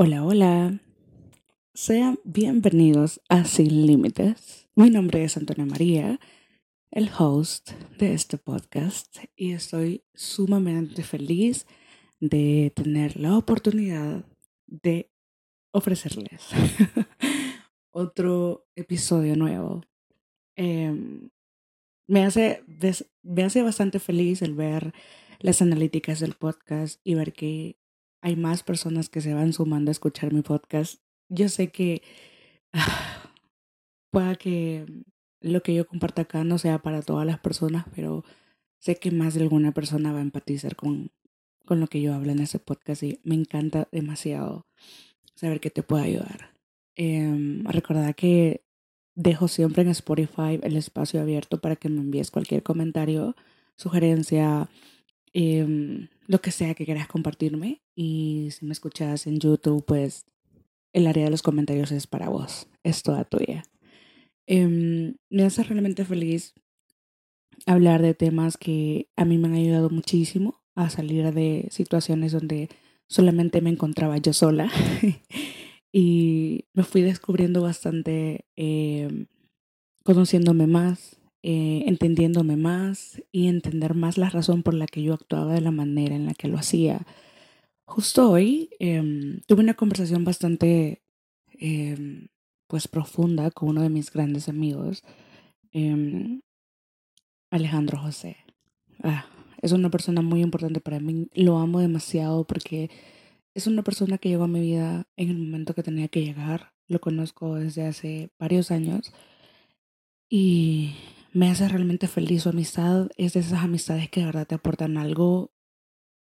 Hola, hola. Sean bienvenidos a Sin Límites. Mi nombre es Antonia María, el host de este podcast, y estoy sumamente feliz de tener la oportunidad de ofrecerles otro episodio nuevo. Em, me, hace, me hace bastante feliz el ver las analíticas del podcast y ver que hay más personas que se van sumando a escuchar mi podcast. Yo sé que pueda que lo que yo comparto acá no sea para todas las personas, pero sé que más de alguna persona va a empatizar con, con lo que yo hablo en ese podcast y me encanta demasiado saber que te puedo ayudar. Eh, recordad que dejo siempre en Spotify el espacio abierto para que me envíes cualquier comentario, sugerencia, eh, lo que sea que quieras compartirme. Y si me escuchas en YouTube, pues el área de los comentarios es para vos, es toda tuya. Eh, me hace realmente feliz hablar de temas que a mí me han ayudado muchísimo a salir de situaciones donde solamente me encontraba yo sola y me fui descubriendo bastante, eh, conociéndome más, eh, entendiéndome más y entender más la razón por la que yo actuaba de la manera en la que lo hacía. Justo hoy eh, tuve una conversación bastante eh, pues profunda con uno de mis grandes amigos, eh, Alejandro José. Ah, es una persona muy importante para mí, lo amo demasiado porque es una persona que llegó a mi vida en el momento que tenía que llegar, lo conozco desde hace varios años y me hace realmente feliz su amistad, es de esas amistades que de verdad te aportan algo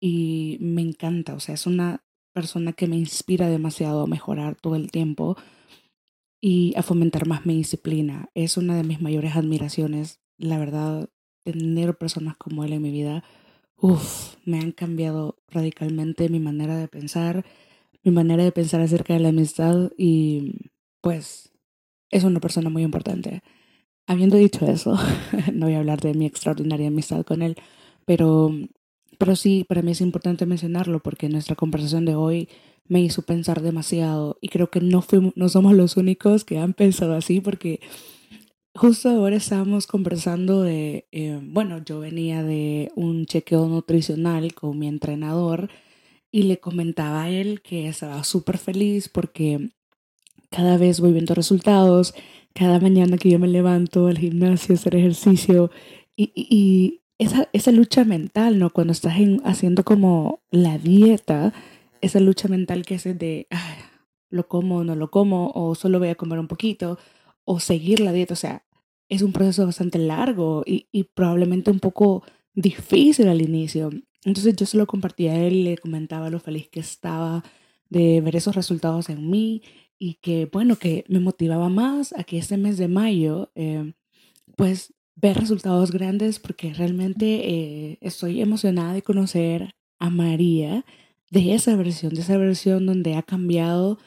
y me encanta, o sea, es una persona que me inspira demasiado a mejorar todo el tiempo y a fomentar más mi disciplina. Es una de mis mayores admiraciones, la verdad, tener personas como él en mi vida. Uf, me han cambiado radicalmente mi manera de pensar, mi manera de pensar acerca de la amistad y pues es una persona muy importante. Habiendo dicho eso, no voy a hablar de mi extraordinaria amistad con él, pero pero sí, para mí es importante mencionarlo porque nuestra conversación de hoy me hizo pensar demasiado y creo que no, fuimos, no somos los únicos que han pensado así porque justo ahora estábamos conversando de, eh, bueno, yo venía de un chequeo nutricional con mi entrenador y le comentaba a él que estaba súper feliz porque cada vez voy viendo resultados, cada mañana que yo me levanto al gimnasio, hacer ejercicio y, y, esa, esa lucha mental, ¿no? Cuando estás en, haciendo como la dieta, esa lucha mental que es de, lo como, no lo como, o solo voy a comer un poquito, o seguir la dieta, o sea, es un proceso bastante largo y, y probablemente un poco difícil al inicio. Entonces yo se lo compartía a él, le comentaba lo feliz que estaba de ver esos resultados en mí y que, bueno, que me motivaba más a que este mes de mayo, eh, pues ver resultados grandes porque realmente eh, estoy emocionada de conocer a María de esa versión, de esa versión donde ha cambiado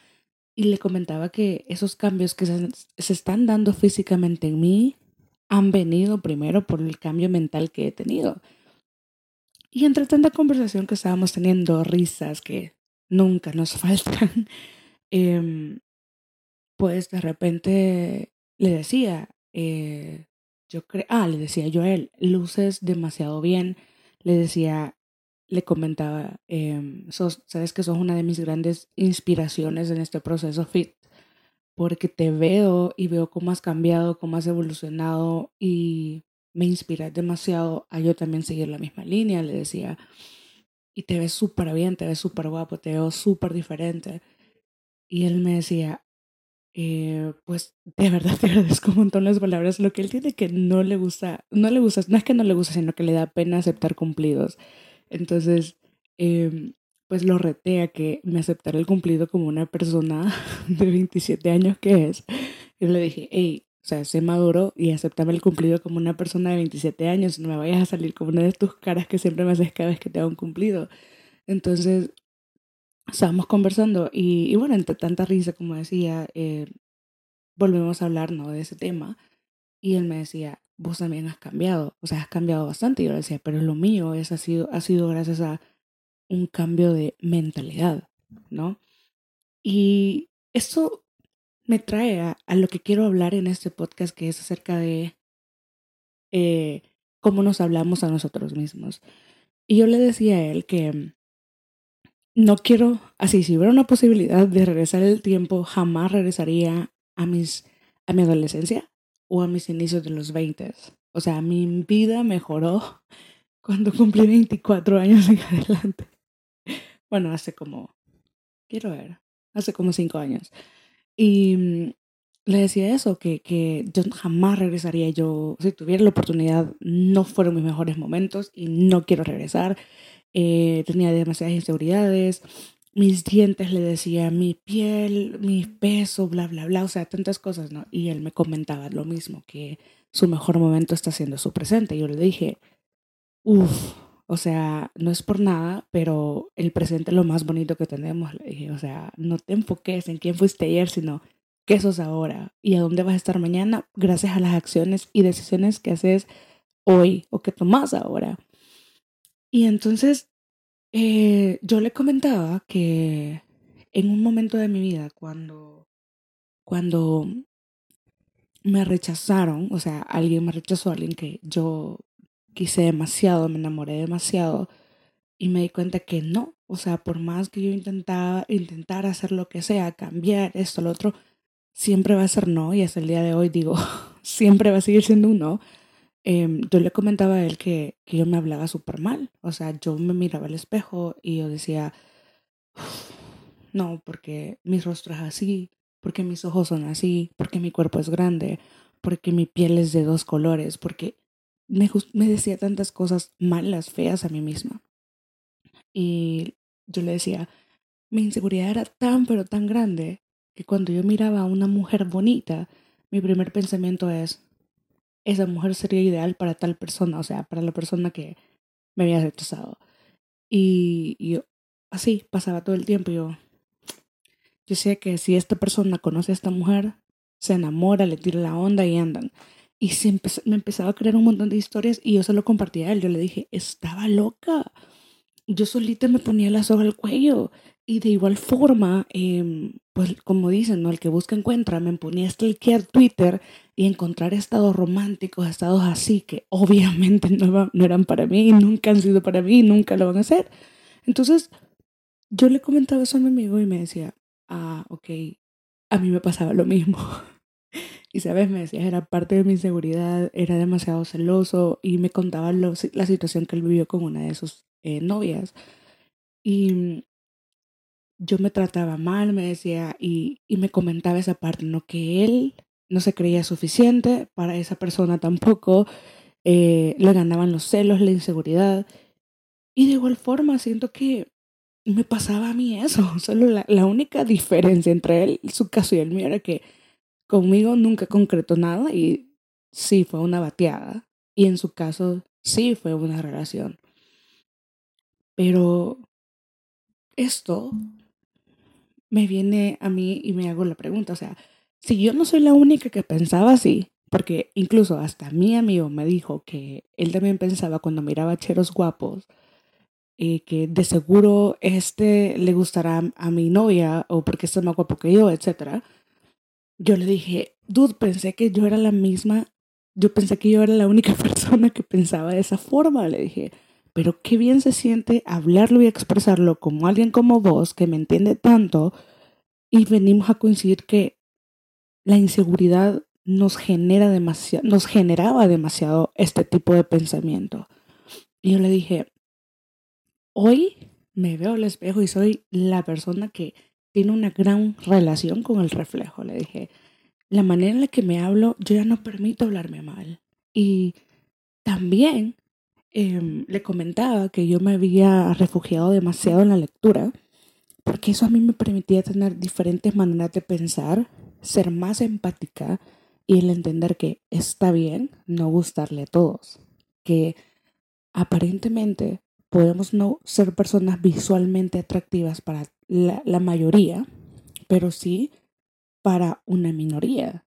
y le comentaba que esos cambios que se, se están dando físicamente en mí han venido primero por el cambio mental que he tenido. Y entre tanta conversación que estábamos teniendo, risas que nunca nos faltan, eh, pues de repente le decía, eh, yo creo, ah, le decía yo a él, luces demasiado bien, le decía, le comentaba, eh, sos, sabes que sos una de mis grandes inspiraciones en este proceso fit, porque te veo y veo cómo has cambiado, cómo has evolucionado y me inspiras demasiado a yo también seguir la misma línea, le decía, y te ves súper bien, te ves súper guapo, te veo súper diferente. Y él me decía, eh, pues de verdad te agradezco un montón las palabras. Lo que él tiene que no le gusta, no le gusta, no es que no le gusta, sino que le da pena aceptar cumplidos. Entonces, eh, pues lo reté a que me aceptara el cumplido como una persona de 27 años que es. Yo le dije, hey, o sea, sé maduro y aceptame el cumplido como una persona de 27 años. No me vayas a salir como una de tus caras que siempre me haces cada vez que te hago un cumplido. Entonces, estábamos conversando y, bueno, entre tanta risa, como decía, eh, volvemos a hablar ¿no? de ese tema y él me decía, vos también has cambiado, o sea, has cambiado bastante. Y yo le decía, pero lo mío es, ha, sido, ha sido gracias a un cambio de mentalidad, ¿no? Y esto me trae a, lo que quiero hablar en este podcast, que es acerca de eh, cómo nos hablamos a nosotros mismos. Y yo le decía a él que no quiero, así, si hubiera una posibilidad de regresar el tiempo, jamás regresaría a, mis, a mi adolescencia o a mis inicios de los 20. O sea, mi vida mejoró cuando cumplí 24 años en adelante. Bueno, hace como, quiero ver, hace como 5 años. Y mm, le decía eso, que, que yo jamás regresaría. Yo, si tuviera la oportunidad, no fueron mis mejores momentos y no quiero regresar. Eh, tenía demasiadas inseguridades, mis dientes, le decía, mi piel, mi peso, bla, bla, bla, o sea, tantas cosas, ¿no? Y él me comentaba lo mismo, que su mejor momento está siendo su presente. Yo le dije, uff, o sea, no es por nada, pero el presente es lo más bonito que tenemos. Le dije, o sea, no te enfoques en quién fuiste ayer, sino qué sos ahora y a dónde vas a estar mañana gracias a las acciones y decisiones que haces hoy o que tomas ahora. Y entonces eh, yo le comentaba que en un momento de mi vida, cuando, cuando me rechazaron, o sea, alguien me rechazó, alguien que yo quise demasiado, me enamoré demasiado, y me di cuenta que no, o sea, por más que yo intentaba, intentar hacer lo que sea, cambiar esto, lo otro, siempre va a ser no, y hasta el día de hoy digo, siempre va a seguir siendo un no, Em, yo le comentaba a él que, que yo me hablaba súper mal. O sea, yo me miraba al espejo y yo decía, no, porque mi rostro es así, porque mis ojos son así, porque mi cuerpo es grande, porque mi piel es de dos colores, porque me, me decía tantas cosas malas, feas a mí misma. Y yo le decía, mi inseguridad era tan, pero tan grande que cuando yo miraba a una mujer bonita, mi primer pensamiento es, esa mujer sería ideal para tal persona, o sea, para la persona que me había rechazado. Y, yo, así pasaba todo el tiempo. Yo, yo sé que si esta persona conoce a esta mujer, se enamora, le tira la onda y andan. Y se me empezaba a crear un montón de historias y yo se lo compartía a él. Yo le dije, estaba loca. Yo solita me ponía la soga al cuello. Y de igual forma, eh, pues como dicen, ¿no? El que busca encuentra. Me ponía a stalkear Twitter y encontrar estados románticos, estados así que obviamente no, no eran para mí, nunca han sido para mí, nunca lo van a hacer. Entonces, yo le comentaba eso a mi amigo y me decía, ah, ok, a mí me pasaba lo mismo. y sabes, me decía, era parte de mi inseguridad, era demasiado celoso y me contaba la situación que él vivió con una de sus eh, novias. Y yo me trataba mal, me decía, y, y me comentaba esa parte, ¿no? Que él no se creía suficiente, para esa persona tampoco, eh, le ganaban los celos, la inseguridad. Y de igual forma, siento que me pasaba a mí eso. Solo la, la única diferencia entre él, su caso y el mío era que conmigo nunca concretó nada y sí fue una bateada. Y en su caso sí fue una relación. Pero esto me viene a mí y me hago la pregunta, o sea, si yo no soy la única que pensaba así, porque incluso hasta mi amigo me dijo que él también pensaba cuando miraba cheros guapos, eh, que de seguro este le gustará a mi novia o porque está más guapo que yo, etc. Yo le dije, dude, pensé que yo era la misma, yo pensé que yo era la única persona que pensaba de esa forma, le dije, pero qué bien se siente hablarlo y expresarlo como alguien como vos, que me entiende tanto, y venimos a coincidir que la inseguridad nos genera demasiado, nos generaba demasiado este tipo de pensamiento. Y yo le dije, hoy me veo al espejo y soy la persona que tiene una gran relación con el reflejo. Le dije, la manera en la que me hablo, yo ya no permito hablarme mal. Y también Em, le comentaba que yo me había refugiado demasiado en la lectura, porque eso a mí me permitía tener diferentes maneras de pensar, ser más empática y el entender que está bien no gustarle a todos, que aparentemente podemos no ser personas visualmente atractivas para la, la mayoría, pero sí para una minoría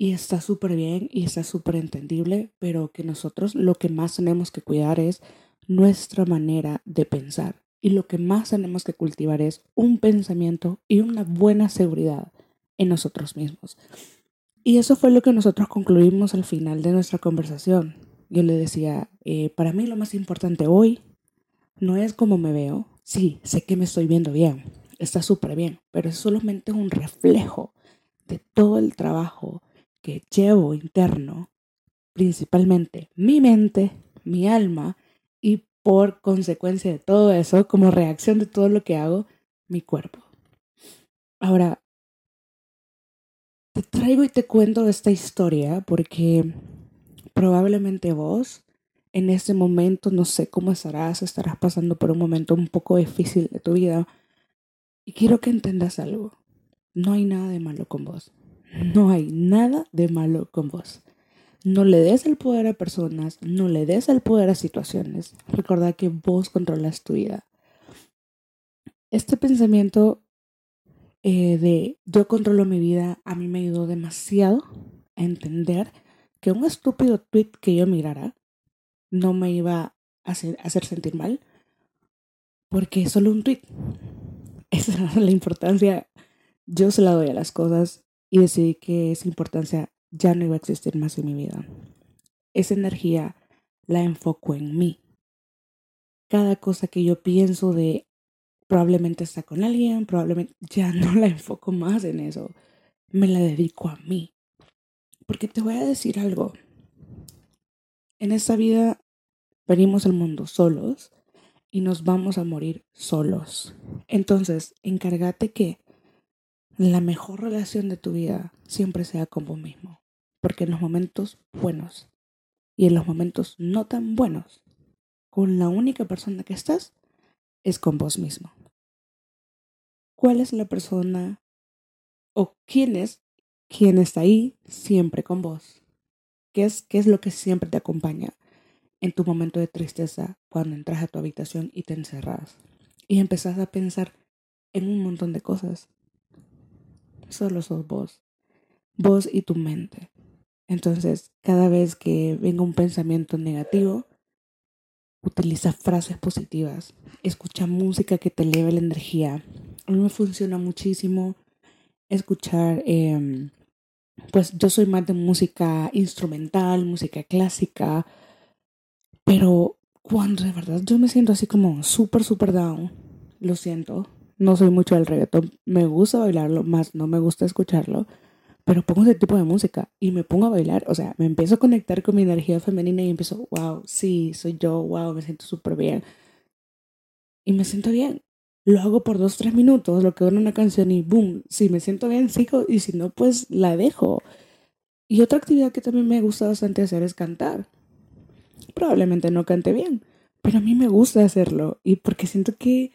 y está súper bien y está súper entendible, pero que nosotros lo que más tenemos que cuidar es nuestra manera de pensar, Y lo que más tenemos que cultivar es un pensamiento y una buena seguridad en nosotros mismos. Y eso fue lo que nosotros concluimos al final de nuestra conversación. Yo le decía, eh, para mí lo más importante hoy no es cómo me veo. Sí, sé que me estoy viendo bien, está súper bien, pero es solamente un reflejo de todo el trabajo que llevo interno, principalmente mi mente, mi alma y por consecuencia de todo eso, como reacción de todo lo que hago, mi cuerpo. Ahora, te traigo y te cuento esta historia porque probablemente vos en este momento no sé cómo estarás, estarás pasando por un momento un poco difícil de tu vida. Y quiero que entendas algo. No hay nada de malo con vos. No hay nada de malo con vos. No le des el poder a personas, no le des el poder a situaciones. Recuerda que vos controlas tu vida. Este pensamiento eh, de yo controlo mi vida a mí me ayudó demasiado a entender que un estúpido tweet que yo mirara no me iba a hacer, hacer sentir mal porque es solo un tweet. Esa es la importancia. Yo se la doy a las cosas y decidí que esa importancia ya no iba a existir más en mi vida. Esa energía la enfoco en mí. Cada cosa que yo pienso de probablemente está con alguien, probablemente ya no la enfoco más en eso. Me la dedico a mí. Porque te voy a decir algo. En esta vida venimos al mundo solos y nos vamos a morir solos. Entonces, encárgate que la mejor relación de tu vida siempre sea con vos mismo. Porque en los momentos buenos y en los momentos no tan buenos, con la única persona que estás es con vos mismo. ¿Cuál es la persona o quién es quien está ahí siempre con vos? ¿Qué es, qué es lo que siempre te acompaña en tu momento de tristeza cuando entras a tu habitación y te encerras? Y empezás a pensar en un montón de cosas. Solo sos vos. Vos y tu mente. Entonces, cada vez que venga un pensamiento negativo, utiliza frases positivas. Escucha música que te eleve la energía. A mí me funciona muchísimo escuchar, em, pues yo soy más de música instrumental, música clásica, pero cuando de verdad yo me siento así como súper, súper down, lo siento, no soy mucho del reggaetón, me gusta bailarlo, más no me gusta escucharlo pero pongo ese tipo de música y me pongo a bailar, o sea, me empiezo a conectar con mi energía femenina y empiezo, wow, sí, soy yo, wow, me siento súper bien. Y me siento bien. Lo hago por dos, tres minutos, lo que en una canción y boom, si me siento bien, sigo y si no, pues la dejo. Y otra actividad que también me gusta bastante hacer es cantar. Probablemente no cante bien, pero a mí me gusta hacerlo y porque siento que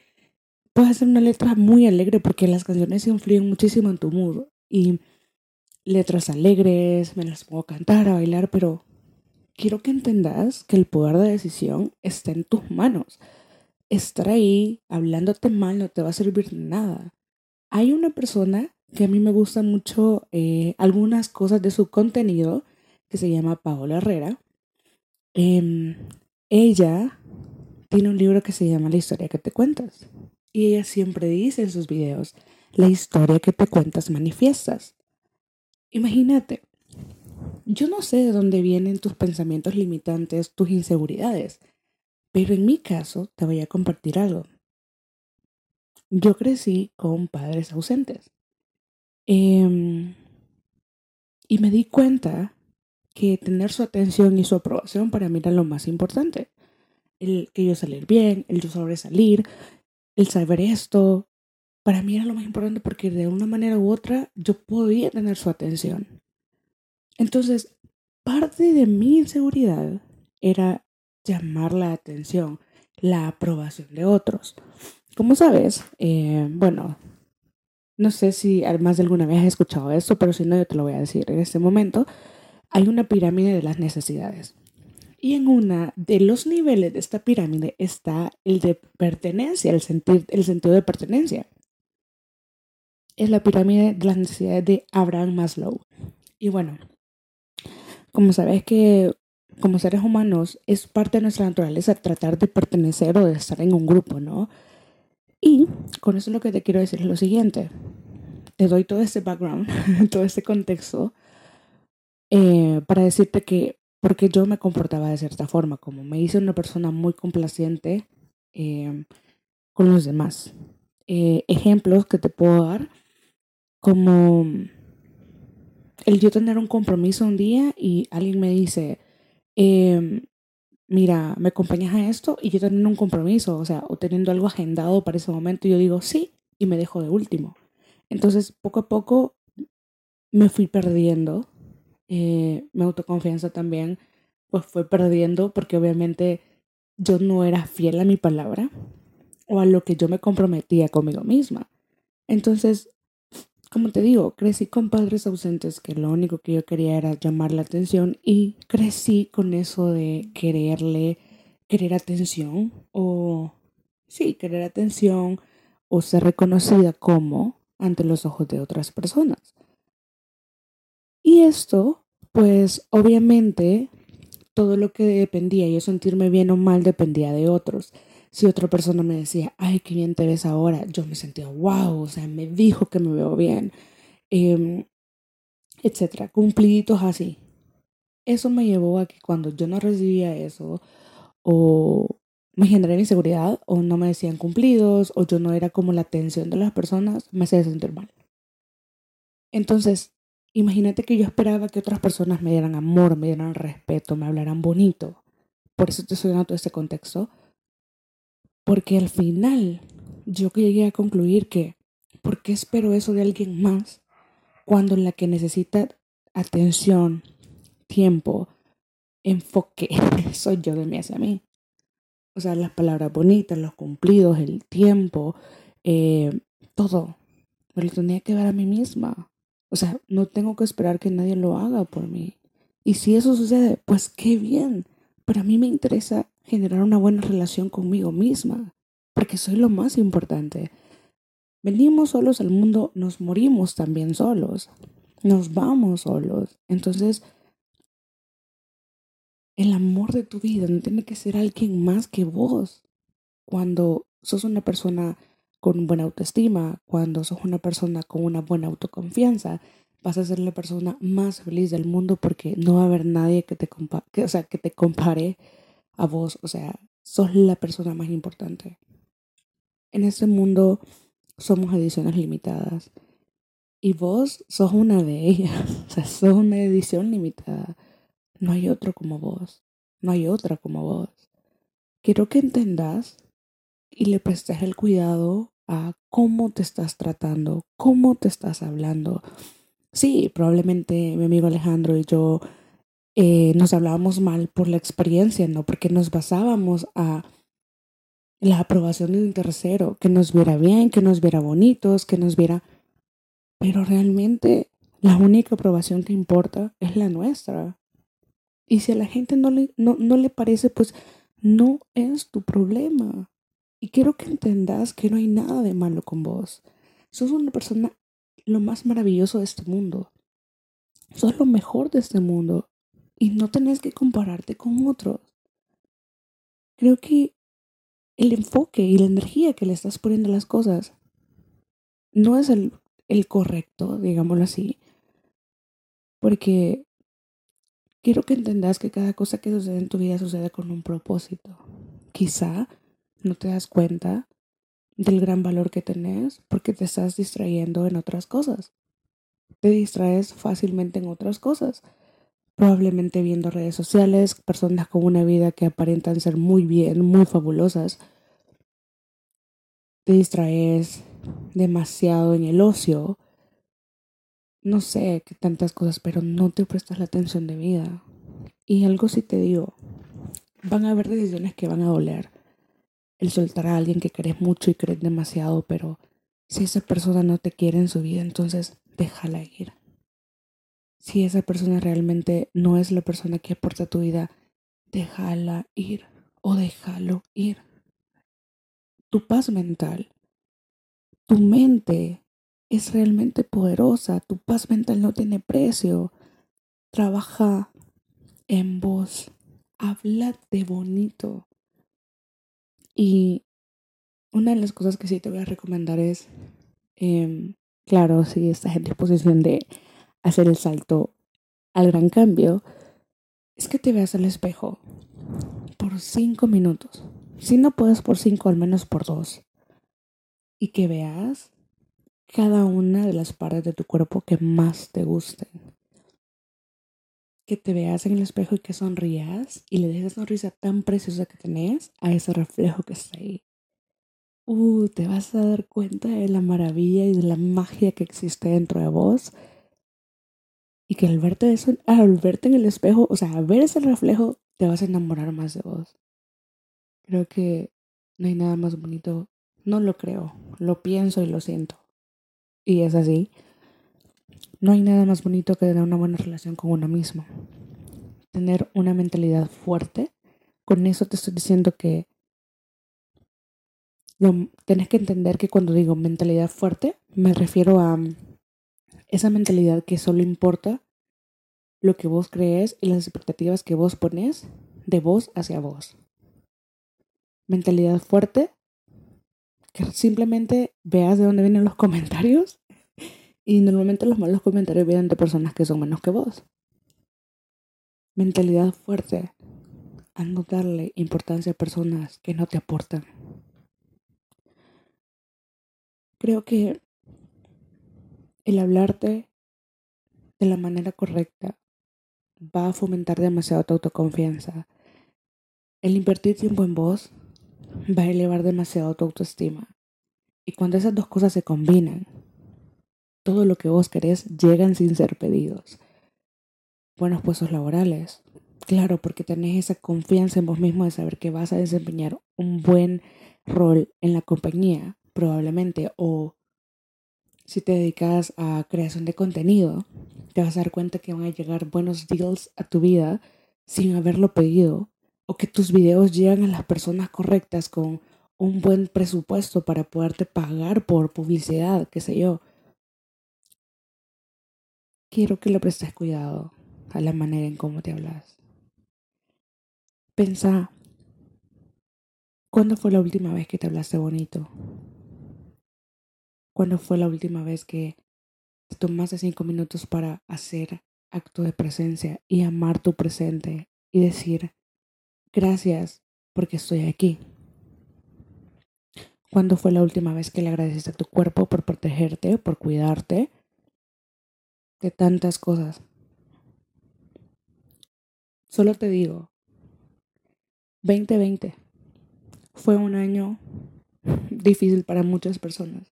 puedes hacer una letra muy alegre porque las canciones influyen muchísimo en tu mood y letras alegres, me las puedo cantar, a bailar, pero quiero que entendas que el poder de decisión está en tus manos. Estar ahí hablándote mal no te va a servir nada. Hay una persona que a mí me gusta mucho eh, algunas cosas de su contenido, que se llama Paola Herrera. Em, ella tiene un libro que se llama La historia que te cuentas. Y ella siempre dice en sus videos, la historia que te cuentas manifiestas. Imagínate, yo no sé de dónde vienen tus pensamientos limitantes, tus inseguridades, pero en mi caso te voy a compartir algo. Yo crecí con padres ausentes. Em, y me di cuenta que tener su atención y su aprobación para mí era lo más importante. El que yo salir bien, el yo sobresalir, el saber esto, para mí era lo más importante porque de una manera u otra yo podía tener su atención. Entonces, parte de mi inseguridad era llamar la atención, la aprobación de otros. Como sabes, eh, bueno, no sé si además de alguna vez has escuchado esto, pero si no, yo te lo voy a decir. En este momento hay una pirámide de las necesidades. Y en una de los niveles de esta pirámide está el de pertenencia, el, sentir, el sentido de pertenencia es la pirámide de las necesidades de Abraham Maslow. Y bueno, como sabes que como seres humanos es parte de nuestra naturaleza tratar de pertenecer o de estar en un grupo, ¿no? Y con eso lo que te quiero decir es lo siguiente. Te doy todo este background, todo este contexto, eh, para decirte que porque yo me comportaba de cierta forma, como me hice una persona muy complaciente eh, con los demás. Eh, ejemplos que te puedo dar, como el yo tener un compromiso un día y alguien me dice, eh, mira, ¿me acompañas a esto? Y yo teniendo un compromiso, o sea, o teniendo algo agendado para ese momento, yo digo sí y me dejo de último. Entonces, poco a poco me fui perdiendo. Eh, mi autoconfianza también, pues fue perdiendo porque obviamente yo no era fiel a mi palabra o a lo que yo me comprometía conmigo misma. Entonces, como te digo, crecí con padres ausentes que lo único que yo quería era llamar la atención y crecí con eso de quererle, querer atención o, sí, querer atención o ser reconocida como ante los ojos de otras personas. Y esto, pues obviamente, todo lo que dependía, yo sentirme bien o mal, dependía de otros si otra persona me decía, ay, qué bien te ves ahora, yo me sentía, wow, o sea, me dijo que me veo bien, eh, etcétera, cumpliditos así. Eso me llevó a que cuando yo no recibía eso, o me generaba inseguridad, o no me decían cumplidos, o yo no era como la atención de las personas, me hacía sentir mal. Entonces, imagínate que yo esperaba que otras personas me dieran amor, me dieran respeto, me hablaran bonito. Por eso te estoy dando todo este contexto porque al final yo llegué a concluir que, ¿por qué espero eso de alguien más cuando la que necesita atención, tiempo, enfoque, soy yo de mí hacia mí? O sea, las palabras bonitas, los cumplidos, el tiempo, eh, todo. Me lo tenía que dar a mí misma. O sea, no tengo que esperar que nadie lo haga por mí. Y si eso sucede, pues qué bien. Pero a mí me interesa generar una buena relación conmigo misma, porque soy lo más importante. Venimos solos al mundo, nos morimos también solos, nos vamos solos. Entonces, el amor de tu vida no tiene que ser alguien más que vos. Cuando sos una persona con buena autoestima, cuando sos una persona con una buena autoconfianza, vas a ser la persona más feliz del mundo porque no va a haber nadie que te, que, o sea, que te compare a vos, o sea, sos la persona más importante. En este mundo somos ediciones limitadas y vos sos una de ellas, o sea, sos una edición limitada. No hay otro como vos, no hay otra como vos. Quiero que entendas y le prestes el cuidado a cómo te estás tratando, cómo te estás hablando. Sí, probablemente mi amigo Alejandro y yo eh, nos hablábamos mal por la experiencia, no porque nos basábamos a la aprobación de un tercero, que nos viera bien, que nos viera bonitos, que nos viera... Pero realmente la única aprobación que importa es la nuestra. Y si a la gente no le, no, no le parece, pues no es tu problema. Y quiero que entendas que no hay nada de malo con vos. Sos una persona lo más maravilloso de este mundo. Sos lo mejor de este mundo y no tenés que compararte con otros. Creo que el enfoque y la energía que le estás poniendo a las cosas no es el, el correcto, digámoslo así, porque quiero que entendas que cada cosa que sucede en tu vida sucede con un propósito. Quizá no te das cuenta del gran valor que tenés porque te estás distrayendo en otras cosas. Te distraes fácilmente en otras cosas probablemente viendo redes sociales, personas con una vida que aparentan ser muy bien, muy fabulosas. Te distraes demasiado en el ocio. No sé qué tantas cosas, pero no te prestas la atención de vida. Y algo sí te digo, van a haber decisiones que van a doler. El soltar a alguien que querés mucho y crees demasiado, pero si esa persona no te quiere en su vida, entonces déjala ir si esa persona realmente no es la persona que aporta tu vida, déjala ir o déjalo ir. Tu paz mental, tu mente es realmente poderosa, tu paz mental no tiene precio. Trabaja en vos, habla de bonito. Y una de las cosas que sí te voy a recomendar es, em, claro, si estás en disposición de hacer el salto al gran cambio, es que te veas al espejo por cinco minutos. Si no puedes por cinco, al menos por dos. Y que veas cada una de las partes de tu cuerpo que más te gusten. Que te veas en el espejo y que sonrías y le des esa sonrisa tan preciosa que tenés a ese reflejo que está ahí. Uh, te vas a dar cuenta de la maravilla y de la magia que existe dentro de vos. Y que al verte, eso, al verte en el espejo, o sea, al ver ese reflejo, te vas a enamorar más de vos. Creo que no hay nada más bonito. No lo creo, lo pienso y lo siento y es así, no hay nada más bonito que tener una buena relación con uno mismo. Tener una mentalidad fuerte. Con eso te estoy diciendo que lo, tenés que entender que cuando digo mentalidad fuerte, me refiero a esa mentalidad que solo importa lo que vos crees y las expectativas que vos pones de vos hacia vos. Mentalidad fuerte que simplemente veas de dónde vienen los comentarios y normalmente los malos comentarios vienen de personas que son menos que vos. Mentalidad fuerte. A no darle importancia a personas que no te aportan. Creo que el hablarte de la manera correcta va a fomentar demasiado tu autoconfianza. El invertir tiempo en vos va a elevar demasiado tu autoestima. Y cuando esas dos cosas se combinan, todo lo que vos querés llegan sin ser pedidos. Buenos puestos laborales. Claro, porque tenés esa confianza en vos mismo de saber que vas a desempeñar un buen rol en la compañía, probablemente, o si te dedicas a creación de contenido, te vas a dar cuenta que van a llegar buenos deals a tu vida sin haberlo pedido o que tus videos llegan a las personas correctas con un buen presupuesto para poderte pagar por publicidad, qué sé yo. Quiero que le prestes cuidado a la manera en cómo te hablas. Pensa, ¿cuándo fue la última vez que te hablaste bonito? ¿Cuándo fue la última vez que te tomaste cinco minutos para hacer acto de presencia y amar tu presente y decir, Gracias porque estoy aquí. ¿Cuándo fue la última vez que le agradeciste a tu cuerpo por protegerte, por cuidarte de tantas cosas? Solo te digo, 2020 fue un año difícil para muchas personas.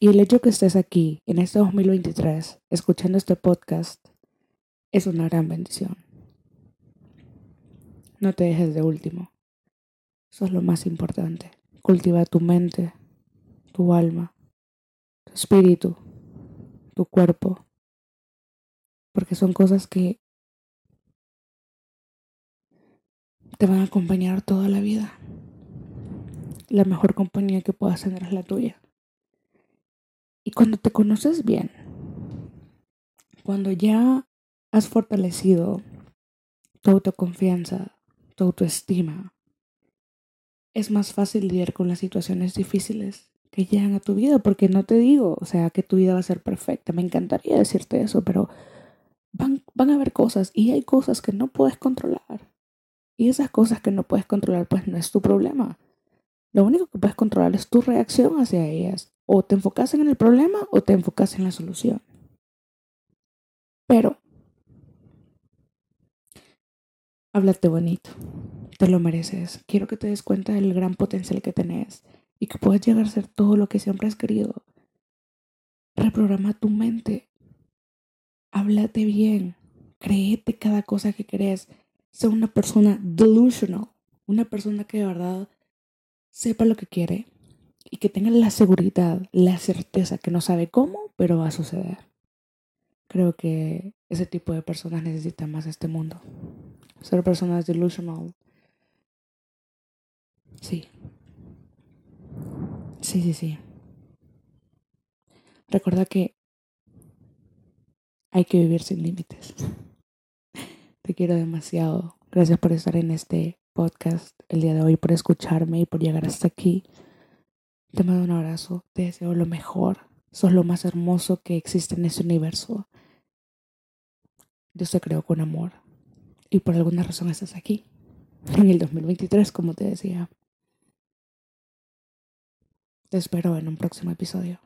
Y el hecho que estés aquí en este 2023 escuchando este podcast es una gran bendición. No te dejes de último. Eso es lo más importante. Cultiva tu mente, tu alma, tu espíritu, tu cuerpo. Porque son cosas que te van a acompañar toda la vida. La mejor compañía que puedas tener es la tuya. Y cuando te conoces bien, cuando ya has fortalecido tu autoconfianza, tu autoestima. Es más fácil lidiar con las situaciones difíciles que llegan a tu vida, porque no te digo, o sea, que tu vida va a ser perfecta. Me encantaría decirte eso, pero van, van a haber cosas y hay cosas que no puedes controlar. Y esas cosas que no puedes controlar, pues no es tu problema. Lo único que puedes controlar es tu reacción hacia ellas. O te enfocas en el problema o te enfocas en la solución. Pero háblate bonito. Te lo mereces. Quiero que te des cuenta del gran potencial que tenés y que puedes llegar a ser todo lo que siempre has querido. Reprograma tu mente. Háblate bien. Créete cada cosa que querés. Sé una persona delusional. Una persona que de verdad sepa lo que quiere y que tenga la seguridad, la certeza que no sabe cómo, pero va a suceder. Creo que ese tipo de personas necesitan más este mundo ser personas delusional. Sí. Sí, sí, sí. Recuerda que hay que vivir sin límites. Te quiero demasiado. Gracias por estar en este podcast el día de hoy, por escucharme y por llegar hasta aquí. Te mando un abrazo, te deseo lo mejor. Sos lo más hermoso que existe en este universo. Dios te creó con amor y por alguna razón estás aquí. En el 2023, como te decía. Te espero en un próximo episodio.